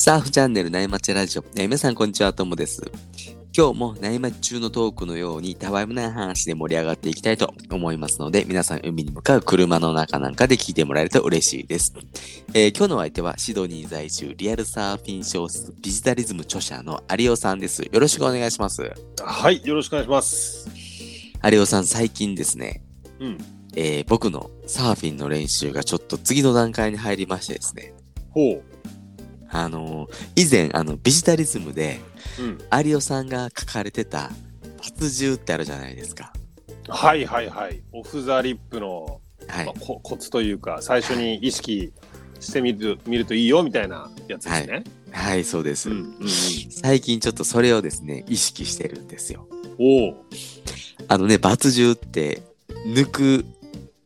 サーフチャンネル内町ラジオ。えー皆さん、こんにちは。ともです。今日も内町中のトークのように、たわいもない話で盛り上がっていきたいと思いますので、皆さん、海に向かう車の中なんかで聞いてもらえると嬉しいです。えー今日のお相手は、シドニー在住、リアルサーフィン小説、ビジタリズム著者の有尾さんです。よろしくお願いします。はい、よろしくお願いします。有尾さん、最近ですね、うん。えー僕のサーフィンの練習がちょっと次の段階に入りましてですね、ほう。あのー以前、あの、ビジタリズムで、うん。有尾さんが書かれてた、発重ってあるじゃないですか。はいはいはい。オフザリップの、はいまあ。こコツというか、最初に意識してみる見るといいよみたいなやつですね。はい、そうです。うんうんうん。最近ちょっとそれをですね、意識してるんですよ。おお。あのね、抜重って、抜く、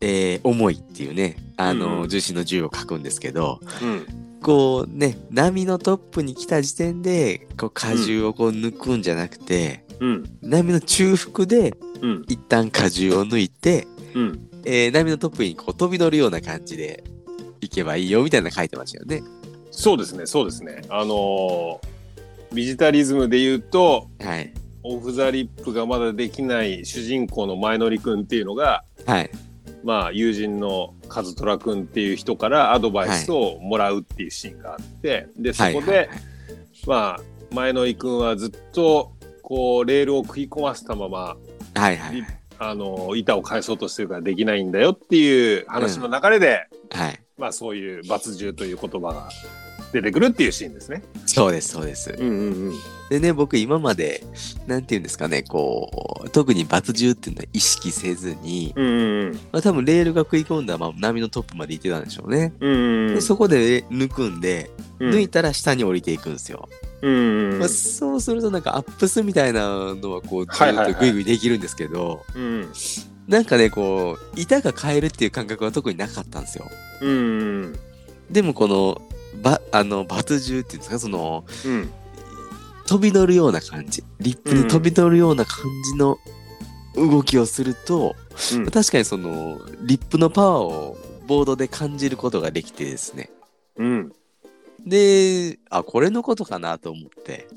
えー重いっていうね、あの、重心の重を書くんですけど、うん。こうね、波のトップに来た時点で、こう荷重をこう抜くんじゃなくて、うん。波の中腹でうん。一旦荷重を抜いて、うん。えー波のトップにこう飛び乗るような感じで行けばいいよみたいなの書いてましたよね。そうですね、そうですね。あのービジタリズムで言うと、はい。オフザリップがまだできない主人公の前乗りくんっていうのが、はい。まあ、友人のカズトラ君っていう人からアドバイスをもらうっていうシーンがあって、でそこで、はいはいはいまあ前野井君はずっとこうレールを食い込ませたままはいはいはい。あの板を返そうとしてるからできないんだよっていう話の流れで、はい。まあそういう罰重という言葉が出てくるっていうシーンですね。そうです、そうです。うんうんうん。でね、僕今まで、なんて言うんですかね、こう、特に罰重っていうのは意識せずに、うんうんまあ、多分レールが食い込んだまま波のトップまで行ってたんでしょうね。うん。うんうんでそこで抜くんで、うん抜いたら下に降りていくんですよ。うんうんまあ、そうするとなんかアップスみたいなのはこうずはいはいはいっとグイグイできるんですけど、うんなんかねこう板が変えるっていう感覚は特になかったんですよ。うんうんでもこのばあのバツ重っていうんですか？そのうん。飛び乗るような感じ。リップに飛び乗るような感じの動きをすると、うん。確かにそのリップのパワーをボードで感じることができてですね。うん。であこれのことかなと思って。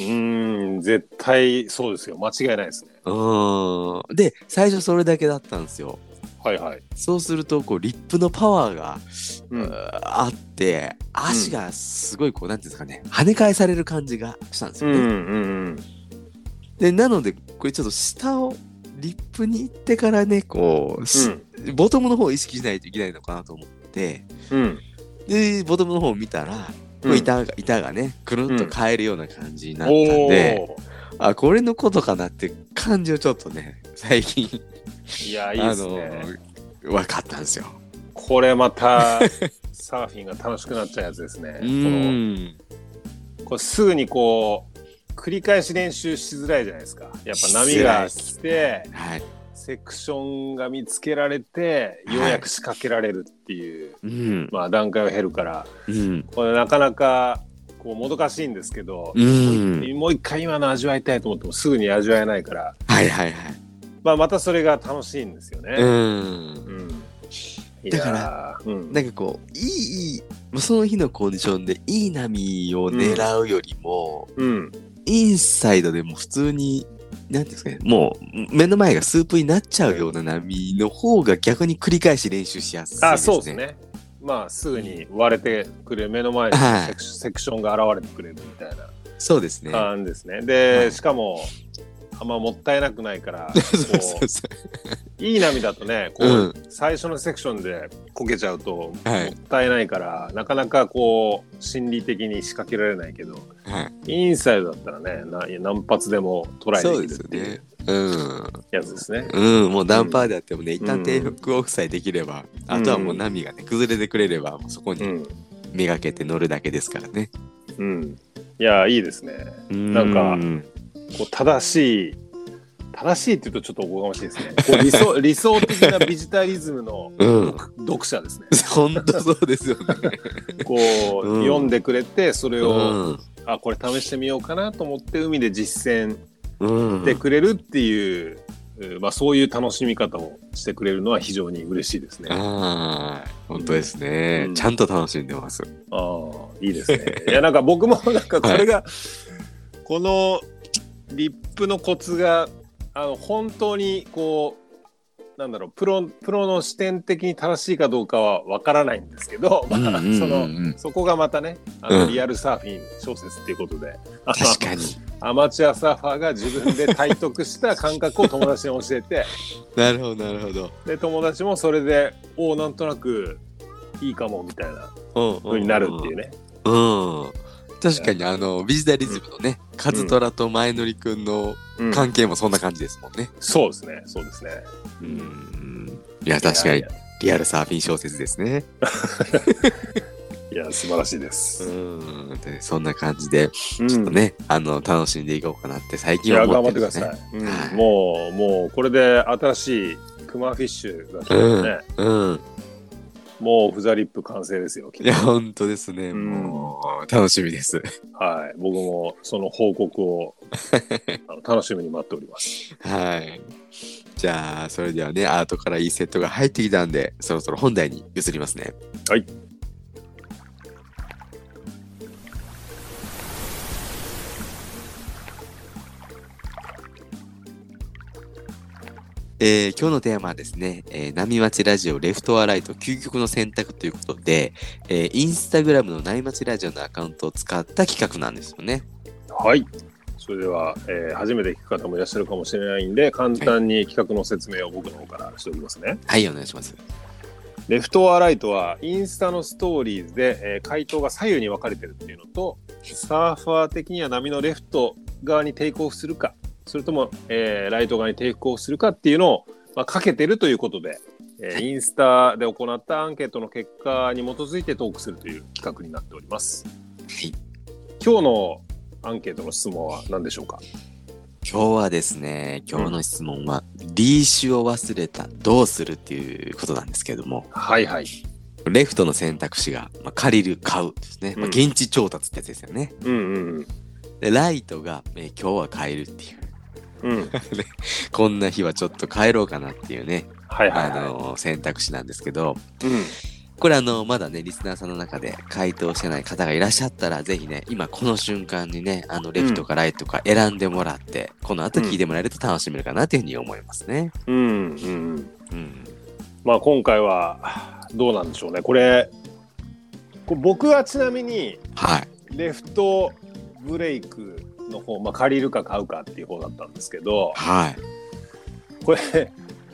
うん絶対そうですよ。間違いないですね。うーん。で最初それだけだったんですよはいはい。そうするとこうリップのパワーが、うん。あって足がすごいこう、なんていうんですかね跳ね返される感じがしたんですよね、うんうんでなのでこれちょっと下をリップに行ってからねこう、しボトムの方を意識しないといけないのかなと思って。うん。でボトムの方を見たら、こう板が板がねくるんと変えるような感じになったんおで、ー。あこれのことかなって感じをちょっとね最近いやいいですね。分かったんですよ。これまた サーフィンが楽しくなっちゃうやつですね。うこのんこれすぐにこう繰り返し練習しづらいじゃないですか。やっぱ波が来てはいセクションが見つけられてようやく仕掛けられるっていう、うんまあ段階を経るからうんこれなかなかこうもどかしいんですけど、うんもう一回今の味わいたいと思ってもすぐに味わえないから、はいはいはい。まあ、またそれが楽しいんですよね。うん。だから、うん、なんかこう、いい、いい、その日のコンディションでいい波を狙うよりも、うん、インサイドでも普通に、なんですかね、もう目の前がスープになっちゃうような波の方が逆に繰り返し練習しやすいですね。あそうです。ね。まあすぐに割れてくれ目の前にはいセク,、ションが現れてくれるみたいなそうですね。感じですね。で、はいしかもあんまもったいなくないから いい波だとねこう、うん最初のセクションでこけちゃうと、はいもったいないからなかなかこう心理的に仕掛けられないけどはい。インサイドだったらねな何発でもトライできるっていうですよね。うん。やつですね。うん、もうダンパーであってもね、一旦うん低腹オフさえできれば、あとはもう波がね、崩れてくれれば、そこにうんめがけて乗るだけですからね。うん、いやいいですね。なんかこう正しい正しいって言うとちょっとおこがましいですね。こう理想 理想的なビジタリズムのうん読読者ですね。本当そうですよね。こう、うん読んでくれてそれを、うんあこれ試してみようかなと思って海で実践うんしてくれるっていう、うえーまあ、そういう楽しみ方をしてくれるのは非常に嬉しいですね。あ本当ですね、うんちゃんと楽しんでます。あ、いいですね。いや、なんか僕もなんかこれが、このリップのコツが、あの、本当にこう、なんだろう、プロ、プロの視点的に正しいかどうかはわからないんですけど、まあ、うんうんうんうんその、そこがまたね、あの、うんリアルサーフィン小説っていうことで、確かに。アマチュアサーファーが自分で体得した感覚を友達に教えて、なるほど、なるほど。で、友達もそれで、おお、なんとなくいいかも、みたいなうん風になるっていうね。うん。確かに、あの、ビジタリズムのね、カズトラと前乗りくんのうん関係もそんな感じですもんね。そうですね、そうですね。うん。いや、確かにリアルサーフィン小説ですね。いや、素晴らしいです。うん。でそんな感じで、うんちょっとね、あの、楽しんでいこうかなって最近は思頑張っるんですねっててください。うんはいもう、もう、これで新しいクマフィッシュが来たらね、うん。もうフザリップ完成ですよ、きっいや、と。本当ですね。うんもう、楽しみです。はい。僕もその報告を あの楽しみに待っております。はい。じゃあ、それではね、アートからいいセットが入ってきたんで、そろそろ本題に移りますね。はい。えー今日のテーマはですね、えー波町ラジオレフトアライト究極の選択ということで、えーインスタグラムの波町ラジオのアカウントを使った企画なんですよね。はい。それでは、えー初めて聞く方もいらっしゃるかもしれないんで、簡単に企画の説明を僕の方からしておきますね。はい、お願いします。レフトアライトはインスタのストーリーズで、えー回答が左右に分かれてるっていうのとサーファー的には波のレフト側にテイクオフするかそれとも、えーライト側にテイクオフするかっていうのを、まあ、かけてるということで、えーはいインスタで行ったアンケートの結果に基づいてトークするという企画になっております。はい。今日のアンケートの質問は何でしょうか？今日はですね、今日の質問は、リーシュを忘れた、どうするっていうことなんですけども、はいはい。レフトの選択肢が、まあ、借りる、買うですね。まあ、うん現地調達ってやつですよね。うんうんで、ライトが、えー今日は買えるっていう。うん。うん。こんな日はちょっと帰ろうかなっていうね、あはいはいはの選択肢なんですけど、い。うん。これあの、まだね、リスナーさんの中で回答してない方がいらっしゃったら、ぜひね、今この瞬間にね、あの、レフトかライトか選んでもらって、この後聞いてもらえると楽しめるかなっていうふうに思いますね。うんうん。うん。まあ今回はどうなんでしょうね。これ、こ僕はちなみにはい。レフトブレイクの方、まあ借りるか買うかっていう方だったんですけど、はい。これ、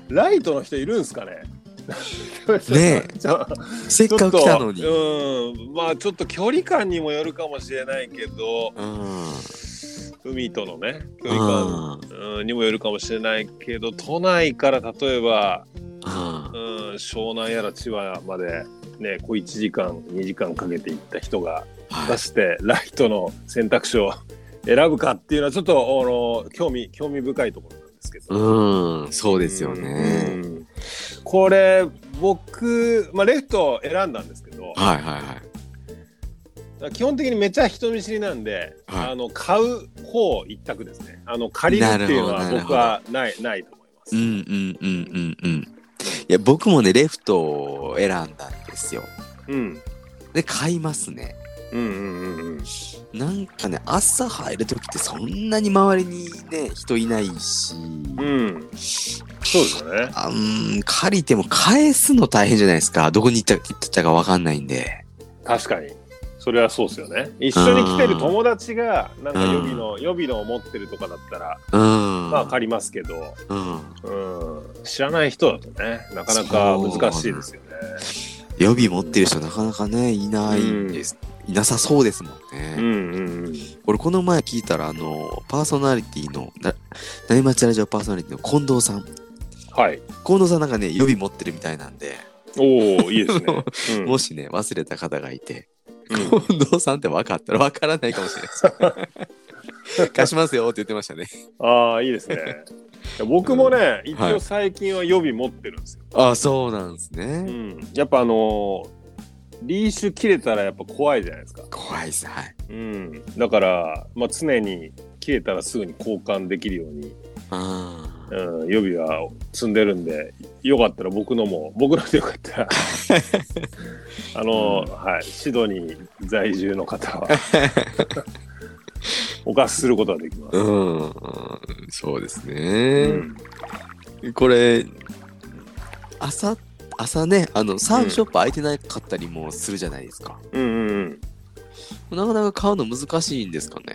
ライトの人いるんですかね？ねえ せっかく来たのに。うん、まあちょっと距離感にもよるかもしれないけど、うん。海とのね、距離感うんにもよるかもしれないけど、都内から例えば、うん。うん、湘南やら千葉までね、こう1時間、2時間かけて行った人がはい。出して、ライトの選択肢を選ぶかっていうのはちょっとあの興味興味深いところなんですけど。うん。そうですよね。うんこれ僕、まあ、レフトを選んだんですけどはいはいはい。基本的にめちゃ人見知りなんで、はいあの買う方一択ですねあの借りるっていうのは僕はないないと思います。うんうんうんうんうん。いや、僕もね、レフトを選んだんですよ。うんで、買いますね。うんうんうんうんなんかね、朝入るときってそんなに周りにね、人いないし、うんそうですよね。あうん借りても返すの大変じゃないですか。どこに行った行ったかわかんないんで。確かにそれはそうですよね一緒に来てる友達がなんか予備の予備のを持ってるとかだったらうん。まあ借りますけど、うん。うん、知らない人だとねなかなか難しいですよね予備持ってる人なかなかね、いないんです。いなさそうですもんね。うんうんうん。俺この前聞いたら、あの、パーソナリティの、な何町ラジオパーソナリティの近藤さん。はい。近藤さんなんかね、予備持ってるみたいなんで、おおいいですね、うん。もしね、忘れた方がいて、うん。近藤さんって分かったら分からないかもしれないです。貸しますよって言ってましたね。ああいいですね。僕もね一応最近は予備持ってるんですよ、あそうなんですうね。ん、やっぱあのーリーシュ切れたらやっぱ怖いじゃないですか、怖いっす。はい。うん、だから、まあ、常に切れたらすぐに交換できるようにあうん、予備は積んでるんで、よかったら僕のも、僕のでよかったら、あの、うんはい、シドニー在住の方は、お貸しすることができます。うん、そうですうね。んこれ、朝、朝ね、あの、サーフショップ開いてなかったりもするじゃないですか。うんうんなかなか買うの難しいんですかね？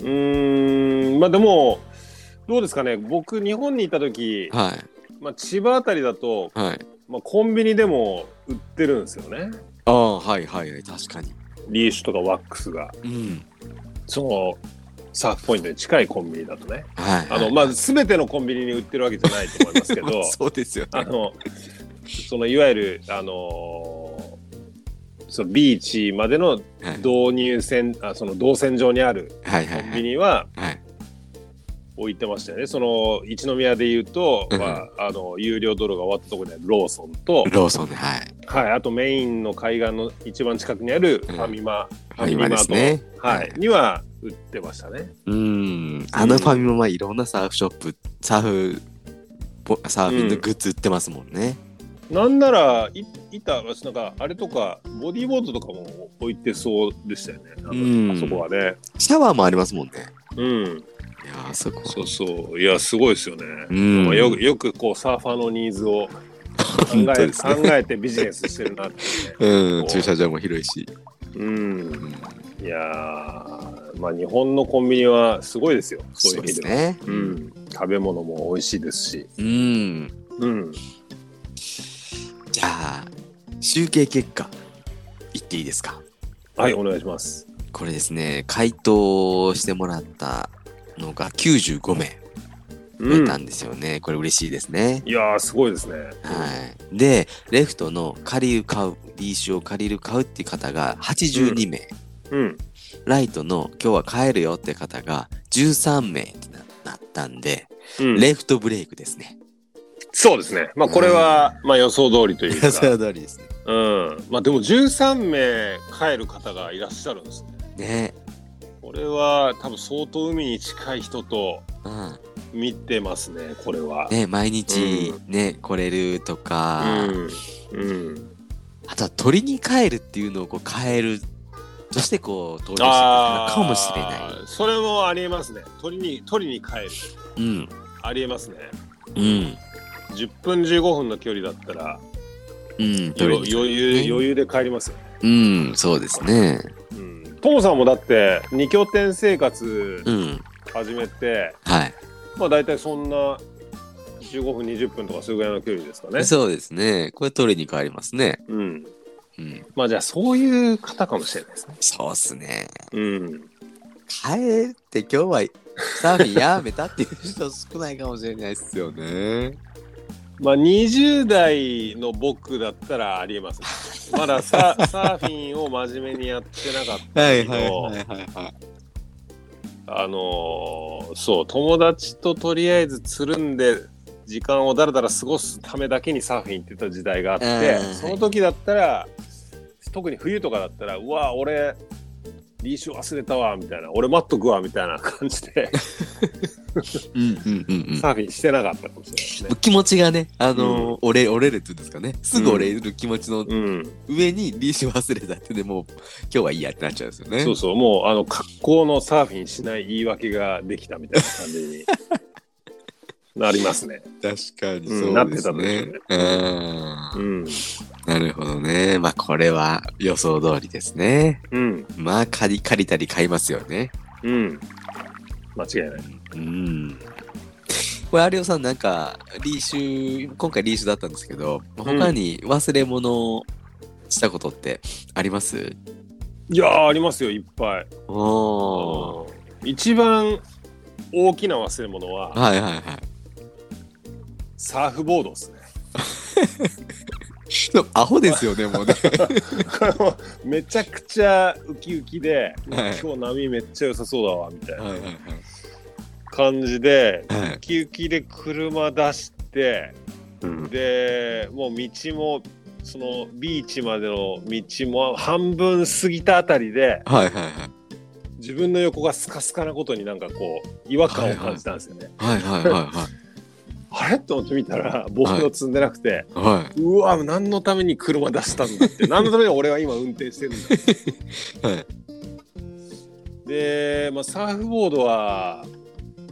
うん。うーん、まあでも、どうですかね、僕、日本にいた時、はい。まあ、千葉あたりだと、はい。まあ、コンビニでも売ってるんですよね。ああ、はいはいはい、確かに。リーシュとかワックスが。うん。その、サーフポイントに近いコンビニだとね。はい、あの、まあ、全てのコンビニに売ってるわけじゃないと思いますけどまあ、そうですよね。あの、そのいわゆる、あのーそのビーチまでのはい導入線、あその動線上にあるコンビはいはいはい。ニははい。置いてましたよね。その一宮で言うと、うんまあ、あの有料道路が終わったところにあるローソンと、ローソンで、はい。はい、あとメインの海岸の一番近くにあるファミマ、ファミマですね。はい、には売ってましたね。うん。あのファミマはいろんなサーフショップ、サーフ、ポサーフィンのグッズ売ってますもんね。なんならい板なんかあれとかボディーボードとかも置いてそうでしたよね。あそこはね。シャワーもありますもんね。うん。いやー、そこ。そうそう。いやすごいですよね。うんまあよくよくこうサーファーのニーズを考え,、ね。考えてビジネスしてるなってうん、駐車場も広いし。ね。うん。うんいやーまあ日本のコンビニはすごいですよ。そういう意味では。ね。うん。食べ物も美味しいですし。うん。うん。集計結果、言っていいですか？はい、お願いします。これですね、回答してもらったのが95名うん出たんですよね。これ嬉しいですね。いやーすごいですね。はい。で、レフトの借りる買う、リーシュを借りる買うっていう方が82名。うん。ライトの今日は帰るよって方が13名ってななったんで、うん、レフトブレイクですね。そうですね。まあこれは、まあ予想通りというか。その通りですね。うん。まあでも13名帰る方がいらっしゃるんですね。ね。これは多分相当海に近い人とうん。見てますね、これは。ね、毎日ね、来れるとか、うん。うん。あとは鳥に帰るっていうのをこう変える、そしてこう登場してるかもしれない。い。それもありえますね。鳥に、鳥に帰る。うん。ありえますね。うん。10分15分の距離だったら、うん。余裕、余裕で帰りますよね。うん、そうですね。うん。トモさんもだって2拠点生活うん。始めて、はい。まあ大体そんな15分20分とかそういうぐらいの距離ですかね。そうですね。これ鳥に帰りますね。うん。うん。まあじゃあそういう方かもしれないですね。そうっすね。うん。帰って今日はサーフィンやめたっていう人少ないかもしれないですよね。まあ20代の僕だったらありえますね。まだサ サーフィンを真面目にやってなかったけど、はいはい。あのーそう友達ととりあえずつるんで時間をだらだら過ごすためだけにサーフィン行ってた時代があって、うんその時だったら特に冬とかだったらうわ俺リーシュ忘れたわみたいな俺待っとくわみたいな感じでうんうんうんうん。サーフィンしてなかったかもしれないですね。気持ちがね、あのー折れ、折れるっていうんですかね。すぐ折れる気持ちのうん、上にリーシュ忘れたってでもう今日はいいやってなっちゃうんですよね。そうそうもうあの格好のサーフィンしない言い訳ができたみたいな感じに なりますね。確かにうんなってたでしょうねうんうん、なるほどね。まあこれは予想通りですね。うん、まあ借り借りたり買いますよね。うん、間違いない。うん。これ有吉さんなんかリーシュ今回リーシュだったんですけど他に忘れ物をしたことってあります、いやーありますよいっぱい。おー一番大きな忘れ物ははいはいはい。サーフボードですね。でもアホですよねもうね。これもめちゃくちゃウキウキで、はい今日波めっちゃ良さそうだわみたいなはいはい感じで、はい。はいウキウキで車出してうんでもう道もそのビーチまでの道も半分過ぎたあたりではいはいはい。自分の横がスカスカなことになんかこう違和感を感じたんですよね。はいはいはいはい。あれ？と思って見たらボード積んでなくて、はうわ何のために車出したんだって 何のために俺は今運転してるんだってい。はい。で、まあ、サーフボードは、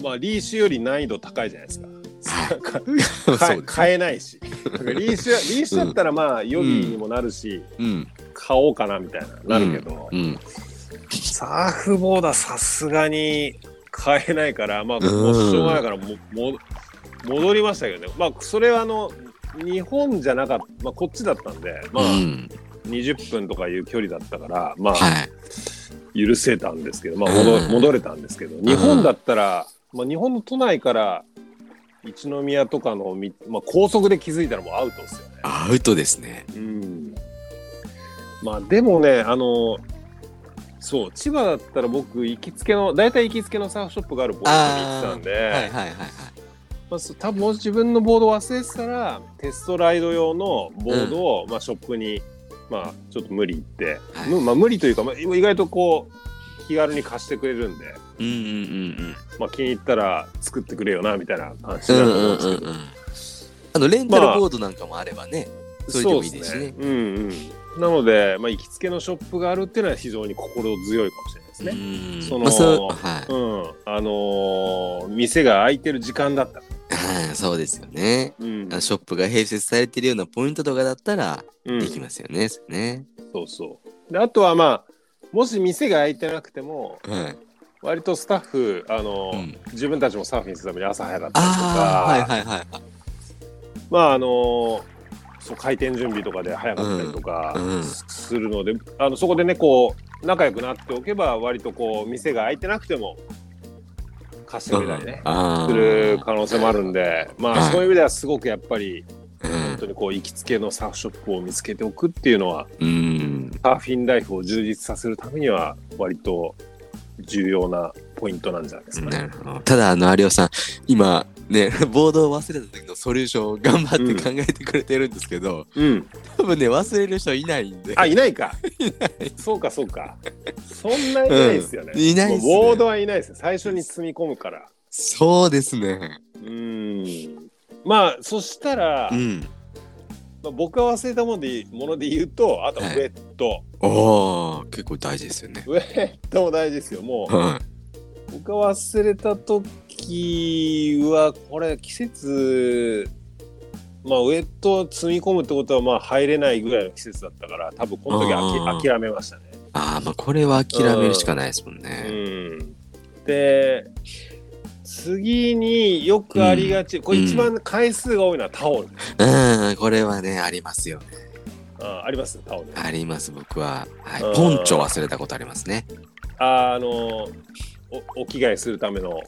まあ、リーシュより難易度高いじゃないですか。買えないし。リーシュはリーシュだったらまあ予備にもなるし、うん。買おうかなみたいななるけど、うん。サーフボードはさすがに買えないからまあうんもうしょうがないからもも戻りましたけどねまあそれはあの日本じゃなかった、まあ、こっちだったんでまあうん。20分とかいう距離だったからまあはい。許せたんですけど、まあ、戻うん戻れたんですけど日本だったら、まあ、日本の都内から一宮とかのみ、まあ、高速で気づいたらもうアウトですよね。アウトですね。うん、まあでもねあのそう千葉だったら僕行きつけの大体行きつけのサーフショップがあるボードに行ってたんで、はいはいはいはい。まあ、そ多分もし自分のボード忘れてたらテストライド用のボードを、まあ、ショップに、まあ、ちょっと無理言って、はいむまあ、無理というか、まあ、意外とこう気軽に貸してくれるんで、うんうんうんまあ、気に入ったら作ってくれよなみたいな感じうん。うだと思うんんうんですけど、うんうん。あの、レンタルボードなんかもあればね。それでもいいですしね。うんうん、なので、まあ、行きつけのショップがあるっていうのは非常に心強いかもしれないですね。うんそのまあはいうん、あのー店が開いてる時間だったら、はい、そうですよね。うんショップが併設されてるようなポイントとかだったらうんできますよね。そうね。そうそうであとはまあもし店が開いてなくてもはい。割とスタッフ、あのーうん自分たちもサーフィンするために朝早かったりとかああ、はいはいはい。まああのーそう開店準備とかで早かったりとかするので、あのそこでねこう仲良くなっておけば割とこう店が開いてなくても貸してくれたりね、する可能性もあるんで。まあはい。そういう意味ではすごくやっぱりうん。本当にこう行きつけのサーフショップを見つけておくっていうのはうん。サーフィンライフを充実させるためには割と重要なポイントなんじゃないですかね。ただ、あの、有吉さん、今、ね、ボードを忘れた時のソリューションを頑張って考えてくれてるんですけど、うん。多分ね、忘れる人いないんで。あいないか。そうかそうか。そんないないですよね。うんいないっすねボードはいないですよ。最初に積み込むから。そうですね。うん。まあそしたら、うん。まあ、僕が忘れたものでもので言うとあとウはいェット、おー、結構大事ですよね。ウェットも大事ですよ。もうは僕が忘れた時はこれ季節まあウェットを積み込むってことはまあ入れないぐらいの季節だったから多分この時あき諦めましたね。い。ああ、まあ、これは諦めるしかないですもんうね。ん、で次によくありがち、これ一番回数が多いのはタオル、うん、これはね、ありますよね。ああります？タオル。あります、僕は。はいうん。ポンチョ忘れたことありますね。ああのおお着替えするための、はい。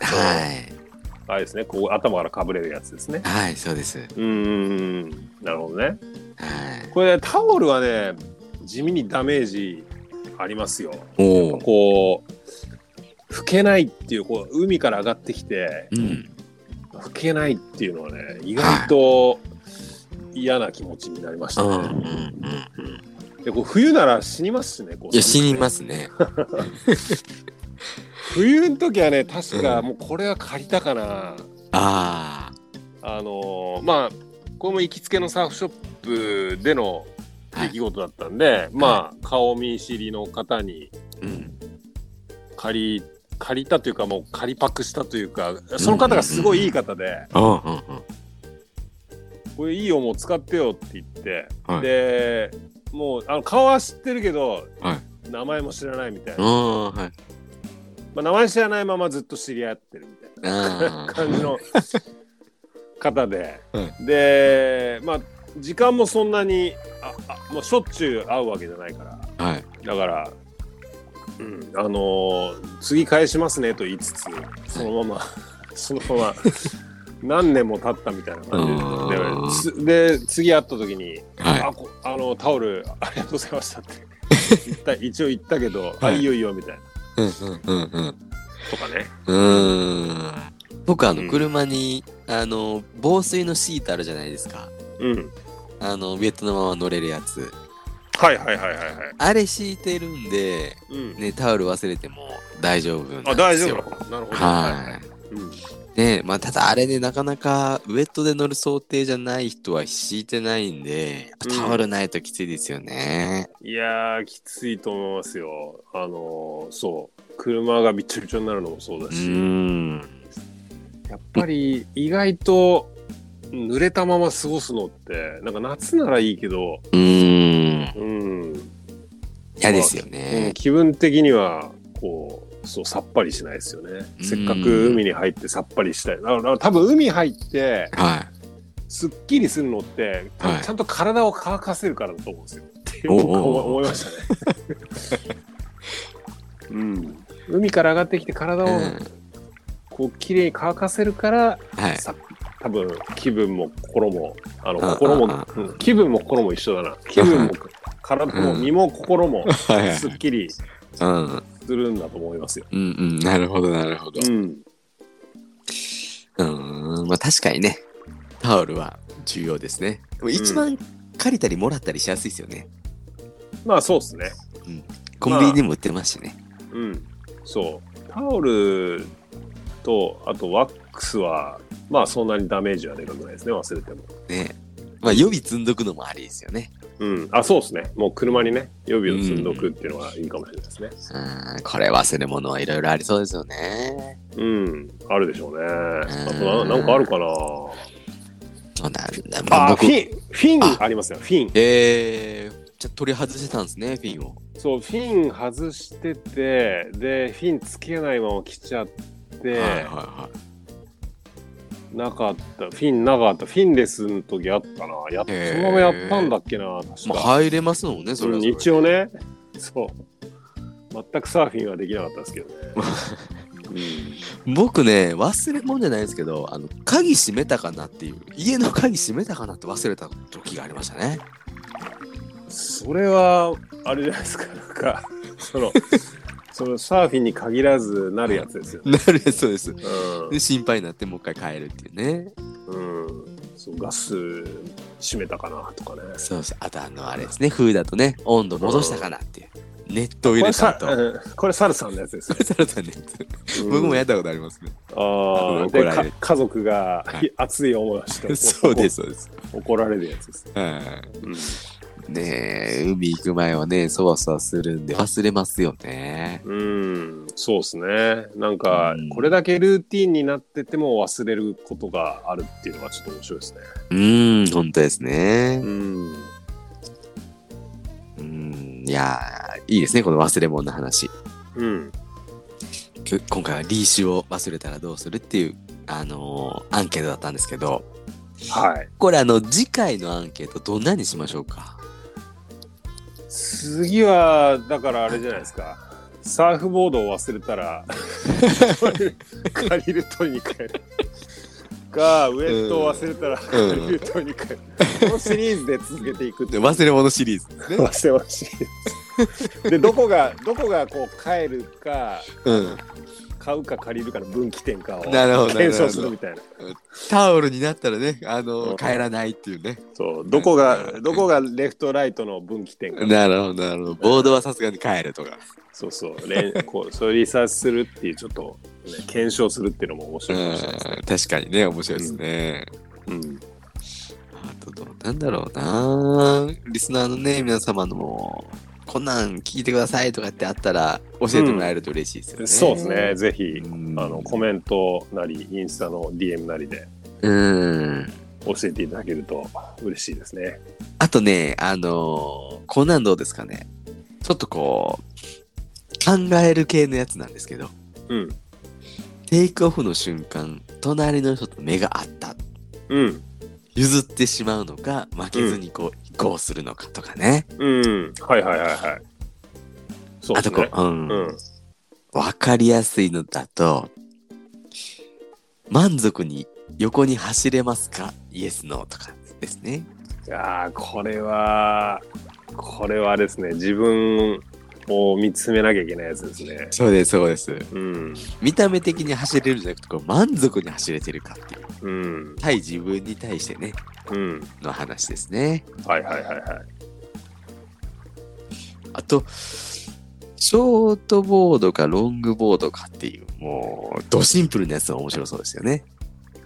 あれですねこう頭からかぶれるやつですね。はい、そうです。うーんなるほどね。はい。これタオルはね地味にダメージありますよ。おお。こう拭けないっていうこう海から上がってきてうん。拭けないっていうのはね意外と嫌な気持ちになりましたうん、うん、ね。うん。でこう冬なら死にますしね。こういや、死にますね。冬の時はね確かうんもうこれは借りたかな。ああのーまあこれも行きつけのサーフショップでの。出来事だったんで、まあ顔見知りの方にうん。借り借りたというかもう借りパクしたというかその方がすごいいい方でうん、うん、うん。「これいいよもう使ってよ」って言って、はいでもうあの顔は知ってるけど、は名前も知らないみたいな。まあ、名前知らないままずっと知り合ってるみたいな。感じの方で、はでまあ時間もそんなにああ、まあ、しょっちゅう会うわけじゃないから。はい。だから、うん、あのー次返しますねと言いつつそのまま そのまま何年も経ったみたいな感じで。で次会った時に「はい。あこあのタオルありがとうございました」って。一応言ったけど「はい。あいいよいいよ」みたいなうん、うん、うん、うん。とかね。うーん。僕、あの、うん車に、あの、防水のシートあるじゃないですか。うん、あの、ウェットのまま乗れるやつ。はいはいはいはいはい。あれ敷いてるんで、うんね、タオル忘れても大丈夫なんですよ。あ大丈夫なの？なるほど。はい。うんねまあ、ただあれね、なかなかウェットで乗る想定じゃない人は敷いてないんで、うんタオルないときついですよね。いやー、きついと思いますよ。あのーそう。車がびっちょびちょになるのもそうだうし、ん。やっぱり意外と濡れたまま過ごすのって、なんか夏ならいいけど、うん。うん、嫌ですようんね。気分的には、こう、そう、さっぱりしないですよね。うんせっかく海に入ってさっぱりしたい。だから多分海入って、はすっきりするのって、ちゃんと体を乾かせるからだと思うんですよ。っておうおう僕は思いましたね。うん、海から上がってきて体い。をうん。こう綺麗に乾かせるから、はい。さ多分気分も心もあのあ心もあうん気分も心も一緒だな気分も体もうん身も心も はいはいすっきりうん。するんだと思いますよ。うんうん。なるほど、なるほど。うん、うん。まあ確かにね、タオルは重要ですね。でも一番借りたりもらったりしやすいですよね。まあそうですね。コンビニでも売ってますしね。うん、そうタオルとあとワックスはまあそんなにダメージはでかくないですね忘れても。ね。まあ予備積んどくのもありですよね。うん、あそうですねもう車にね予備を積んどくっていうのはいいかもしれないですね。うん。これ忘れ物はいろいろありそうですよね。うん、あるでしょうね。あとうんななんかあるかな。そうなんだ。まあフ、ィン、フィンあありますよ、フィン。えー、じゃあ取り外してたんですね、フィンを。そう、フィン外してて、で、フィンつけないまま来ちゃって、はいはいはい。なかった、フィンなかった、フィンレスの時あったな。やそのままやったんだっけな、確まあ、か。入れますもんね、それはうんそれで一応ね、そう。全くサーフィンはできなかったですけどね。僕ね、忘れ物じゃないですけど、あの、鍵閉めたかなっていう、家の鍵閉めたかなって忘れた時がありましたね。うん、それは、あれじゃないですか、なんか、その、そのサーフィンに限らずなるやつですよね。なるそうです。うんで、心配になってもう一回帰るっていうね。うん、そうガス閉めたかなとかね。そうそう。あと、あの、あれですね、風だとね、温度戻したかなっていう。ネットを入これれたと。これサルさんのやつですよ。サラさんね、僕もやったことありますね。ああ怒られる家族がはい熱い思いをしてそうです、そうです。怒られるやつです。はい。うんねえ、海行く前はね、そわそわするんで忘れますよね。うん、そうですね。なんかうん、これだけルーティンになってても忘れることがあるっていうのがちょっと面白いですね。うーん、本当ですねう。ん。うん、いやー、いいですね、この忘れ物の話。うん。今回はリーシュを忘れたらどうするっていう、あのーアンケートだったんですけど、はい。これあの、次回のアンケートどんなにしましょうか？次は、だからあれじゃないですか。サーフボードを忘れたら、借りる取りに帰る。か、ウェットを忘れたら、借りる取りに帰る。このシリーズで続けていくってで忘れ物シリーズですね。忘れ物シリーズ。で、どこが、どこがこう帰るか、うん。買うか借りるかの分岐点かをなるほど検証するみたいな。タオルになったらね、あのうんー帰らないっていうね。そう、どこが、どこがレフトライトの分岐点か。なるほど、なるほど。ボードはさすがに帰るとか。そうそう、れん こう、そういうリサーチするっていう、ちょっと、ね、検証するっていうのも面う白いかもしれないですね。ん、確かにね、面白いですね。うん。あとどうなんだろうなリスナーのね、皆様の、こんなん聞いてくださいとかってあったら教えてもらえると嬉しいですよね。そうですね、ぜひ、うんあの、コメントなり、インスタの DM なりでうん。教えていただけると嬉しいですね。あとね、あのーこんなんどうですかね。ちょっとこう、考える系のやつなんですけど、うん。テイクオフの瞬間、隣の人と目が合った。うん。譲ってしまうのか、負けずにこう、移行するのかとかね。うん。はいはいはいはい。そうあとこですね。う、うん。うん。わかりやすいのだと、満足に横に走れますか？イエス、ノーとかですね。いやーこれは、これはですね、自分を見つめなきゃいけないやつですね。そうです、そうです。うん。見た目的に走れるんじゃなくて、こう満足に走れてるかっていう。うん。対自分に対してね、うん。の話ですね。はいはいはいはい。あと、ショートボードかロングボードかっていう、もう、ドシンプルなやつが面白そうですよね。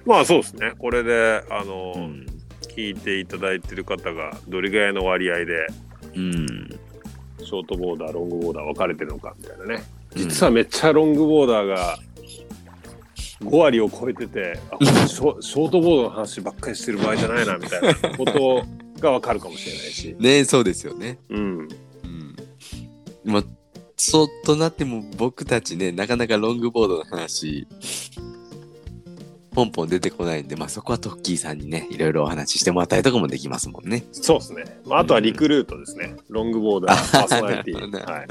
まあそうですね。これで、あの、うん。聞いていただいてる方がどれぐらいの割合で、うん。ショートボーダー、ロングボーダー分かれてるのかみたいなね。うん実はめっちゃロングボーダーが5割を超えてて、あ ショショートボードの話ばっかりしてる場合じゃないなみたいなことが分かるかもしれないし。ねそうですよね。うん。うん。まあ、そうとなっても僕たちね、なかなかロングボードの話、ポンポン出てこないんで、まあそこはトッキーさんにね、いろいろお話ししてもらったりとかもできますもんね。そうですね。まあ、あとはリクルートですね。ロングボーダー、パーソナリティ。はい。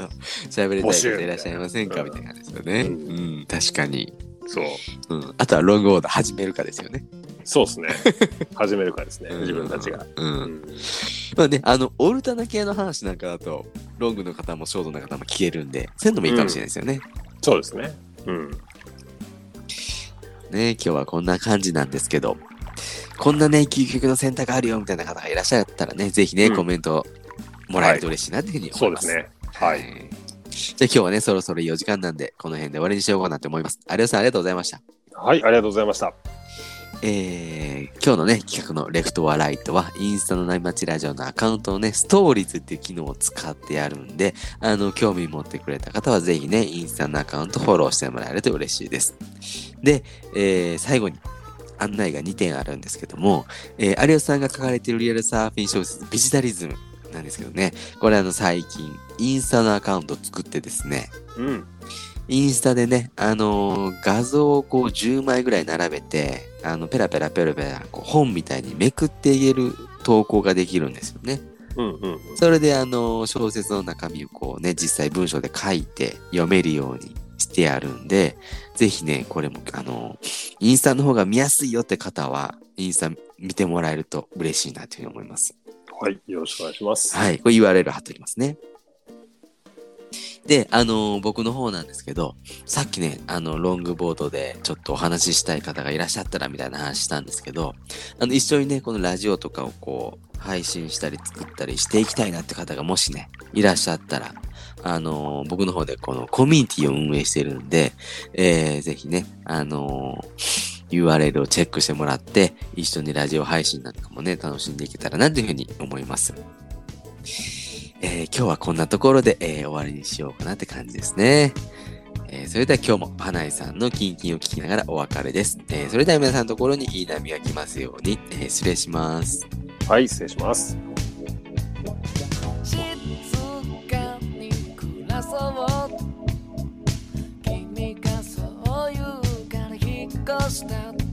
喋りたい方いらっしゃいませんか？うんみたいな感じですよね。ううんん、確かに。そう。うん。あとはロングボード始めるかですよね。そうですね。始めるかですね。自分たちが。。う。うんん。まあね、あの、オルタナ系の話なんかだと、ロングの方もショートの方も聞けるんで、そういうのもいいかもしれないですよね。そうですね。うん。ね、今日はこんな感じなんですけど、こんなね、究極の選択あるよみたいな方がいらっしゃったらね、ぜひね、うんコメントもらえると嬉しいなっていうふうに思います。そうですね。はい。じゃあ今日はね、そろそろいいお時間なんで、この辺で終わりにしようかなと思います。有吉さんありがとうございました。はい、ありがとうございました。えー、今日のね、企画のレフトはライトは、インスタのナイマチラジオのアカウントのね、ストーリーズっていう機能を使ってやるんで、あの、興味持ってくれた方はぜひね、インスタのアカウントフォローしてもらえると嬉しいです。で、えー、最後に案内が2点あるんですけども、えー、有吉さんが書かれているリアルサーフィン小説、ビジタリズムなんですけどね、これあの、最近、インスタのアカウントを作ってですね、うん。インスタでね、あのー画像をこう10枚ぐらい並べて、あの、ペラペラペラペラ、こう本みたいにめくって言える投稿ができるんですよね。うんうんそれであのー小説の中身をこうね、実際文章で書いて読めるようにしてあるんで、ぜひね、これもあのーインスタの方が見やすいよって方は、インスタ見てもらえると嬉しいなというふうに思います。はい、よろしくお願いします。はい。これ URL 貼っておきますね。で、あのー僕の方なんですけど、さっきね、あの、ロングボードでちょっとお話ししたい方がいらっしゃったらみたいな話したんですけど、あの、一緒にね、このラジオとかをこう、配信したり作ったりしていきたいなって方がもしね、いらっしゃったら、あの僕の方でこのコミュニティを運営してるんで、えー、ぜひね、あの URL をチェックしてもらって、一緒にラジオ配信なんかもね、楽しんでいけたらなというふうに思います。えー今日はこんなところで、えー終わりにしようかなって感じですね。えーそれでは今日も花井さんのキンキンを聞きながらお別れです。えそれでは皆さんのところにいい波が来ますように、え失礼します。はい、失礼します。静かそう君がそう言うから引っ越した